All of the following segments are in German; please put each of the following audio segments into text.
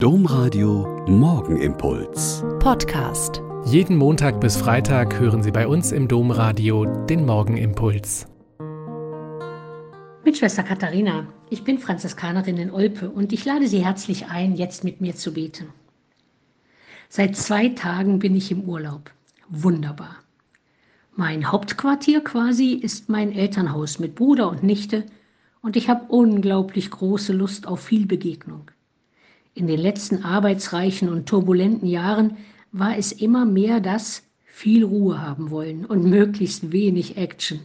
Domradio Morgenimpuls. Podcast. Jeden Montag bis Freitag hören Sie bei uns im Domradio den Morgenimpuls. Mit Schwester Katharina. Ich bin Franziskanerin in Olpe und ich lade Sie herzlich ein, jetzt mit mir zu beten. Seit zwei Tagen bin ich im Urlaub. Wunderbar. Mein Hauptquartier quasi ist mein Elternhaus mit Bruder und Nichte und ich habe unglaublich große Lust auf viel Begegnung. In den letzten arbeitsreichen und turbulenten Jahren war es immer mehr das viel Ruhe haben wollen und möglichst wenig Action.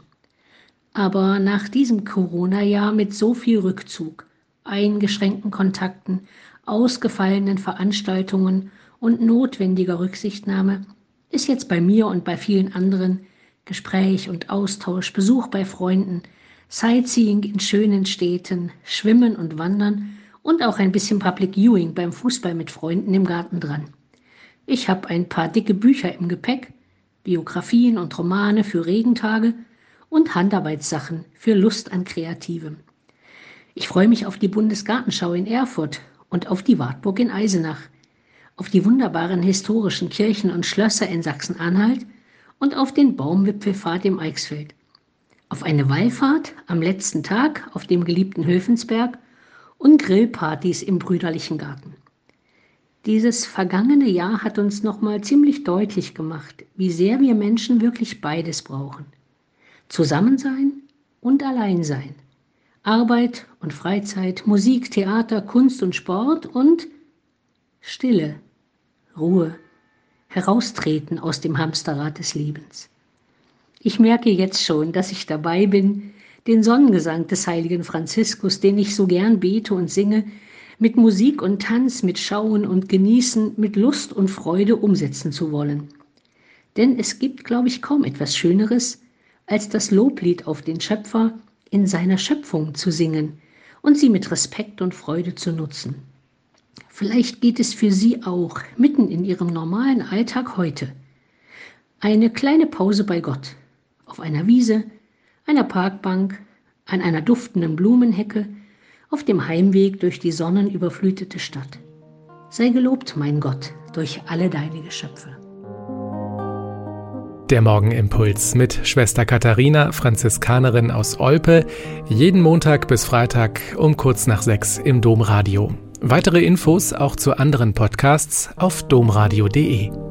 Aber nach diesem Corona-Jahr mit so viel Rückzug, eingeschränkten Kontakten, ausgefallenen Veranstaltungen und notwendiger Rücksichtnahme ist jetzt bei mir und bei vielen anderen Gespräch und Austausch, Besuch bei Freunden, Sightseeing in schönen Städten, Schwimmen und Wandern und auch ein bisschen Public Viewing beim Fußball mit Freunden im Garten dran. Ich habe ein paar dicke Bücher im Gepäck, Biografien und Romane für Regentage und Handarbeitssachen für Lust an Kreativem. Ich freue mich auf die Bundesgartenschau in Erfurt und auf die Wartburg in Eisenach, auf die wunderbaren historischen Kirchen und Schlösser in Sachsen-Anhalt und auf den Baumwipfelfahrt im Eichsfeld, auf eine Wallfahrt am letzten Tag auf dem geliebten Höfensberg und Grillpartys im brüderlichen Garten. Dieses vergangene Jahr hat uns nochmal ziemlich deutlich gemacht, wie sehr wir Menschen wirklich beides brauchen. Zusammensein und Alleinsein. Arbeit und Freizeit, Musik, Theater, Kunst und Sport und Stille, Ruhe, heraustreten aus dem Hamsterrad des Lebens. Ich merke jetzt schon, dass ich dabei bin, den Sonnengesang des heiligen Franziskus, den ich so gern bete und singe, mit Musik und Tanz, mit Schauen und Genießen, mit Lust und Freude umsetzen zu wollen. Denn es gibt, glaube ich, kaum etwas Schöneres, als das Loblied auf den Schöpfer in seiner Schöpfung zu singen und sie mit Respekt und Freude zu nutzen. Vielleicht geht es für Sie auch mitten in Ihrem normalen Alltag heute. Eine kleine Pause bei Gott, auf einer Wiese, einer Parkbank, an einer duftenden Blumenhecke, auf dem Heimweg durch die sonnenüberflutete Stadt. Sei gelobt, mein Gott, durch alle deine Geschöpfe. Der Morgenimpuls mit Schwester Katharina, Franziskanerin aus Olpe, jeden Montag bis Freitag um kurz nach sechs im Domradio. Weitere Infos auch zu anderen Podcasts auf domradio.de.